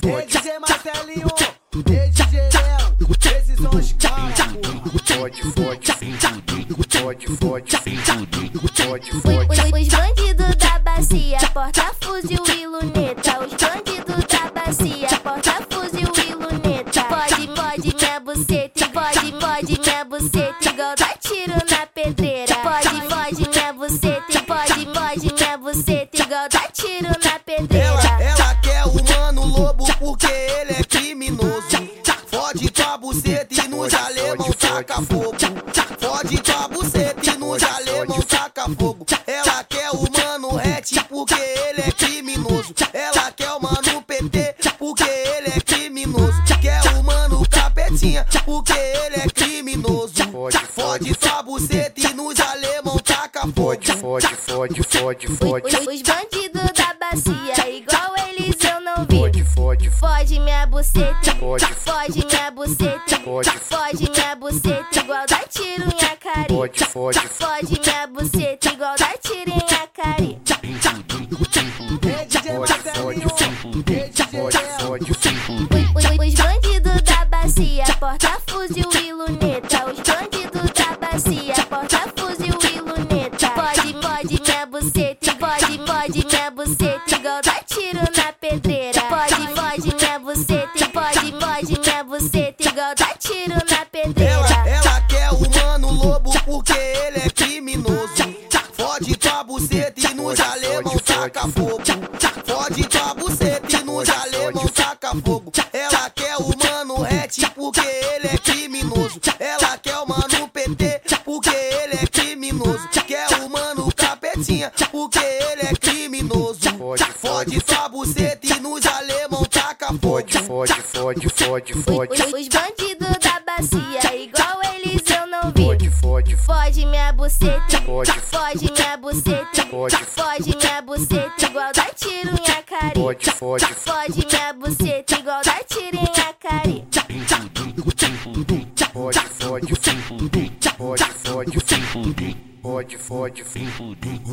Fode. DJ Marcelinho, DJ Léo, esses são os. Os bandidos da bacia, porta fuzil e luneta. Os bandidos da bacia, porta fuzil e luneta. Pode, pode minha buceta, pode, pode minha buceta, igual dá tiro na pedreira. Pode, pode minha buceta, pode, pode minha buceta, igual dá tiro porque ele é criminoso. Fode tua buceta e nos alemão taca fogo. Fode tua buceta e nos alemão taca fogo. Ela quer o mano hat porque ele é criminoso. Ela quer o mano PT porque ele é criminoso. Quer o mano capetinha porque ele é criminoso. Fode tua buceta e nos alemão taca fogo. Fode, fode, fode, fode, fode. Os bandidos da Fode. fode minha buceta, Fode. fode minha buceta, igual dá tiro em a cara. fode, fode. Fode minha buceta, igual dá tiro em a cara. Fode, DJ Marcelinho, fode, DJ fode, Léo. fode, Os, os- os bandidos da bacia, porta fuzil e luneta. Os bandidos da bacia, porta fuzil e luneta. Pode, pode minha buceta, pode, pode minha buceta, igual dá tiro na pedreira. Ela, ela quer o mano lobo porque ele é criminoso. Fode tua buceta e nos alemão taca fogo. Fode tua buceta e nos alemão taca fogo. Ela quer o mano hat porque ele é criminoso. Ela quer o mano PT porque ele é criminoso. Quer o mano capetinha porque ele é criminoso. Fode tua buceta e nos alemão fogo. fode, fode, fode, fode, fode. Os, os bandidos da bacia, igual eles eu não vi. Fode, fode, Fode minha buceta, Fode. fode minha buceta, Fode. fode minha buceta, igual dá tiro em a cara. fode, fode. Fode minha buceta, igual dá tiro em a cara. Fode, fode, fode, fode, fode, fode, fode.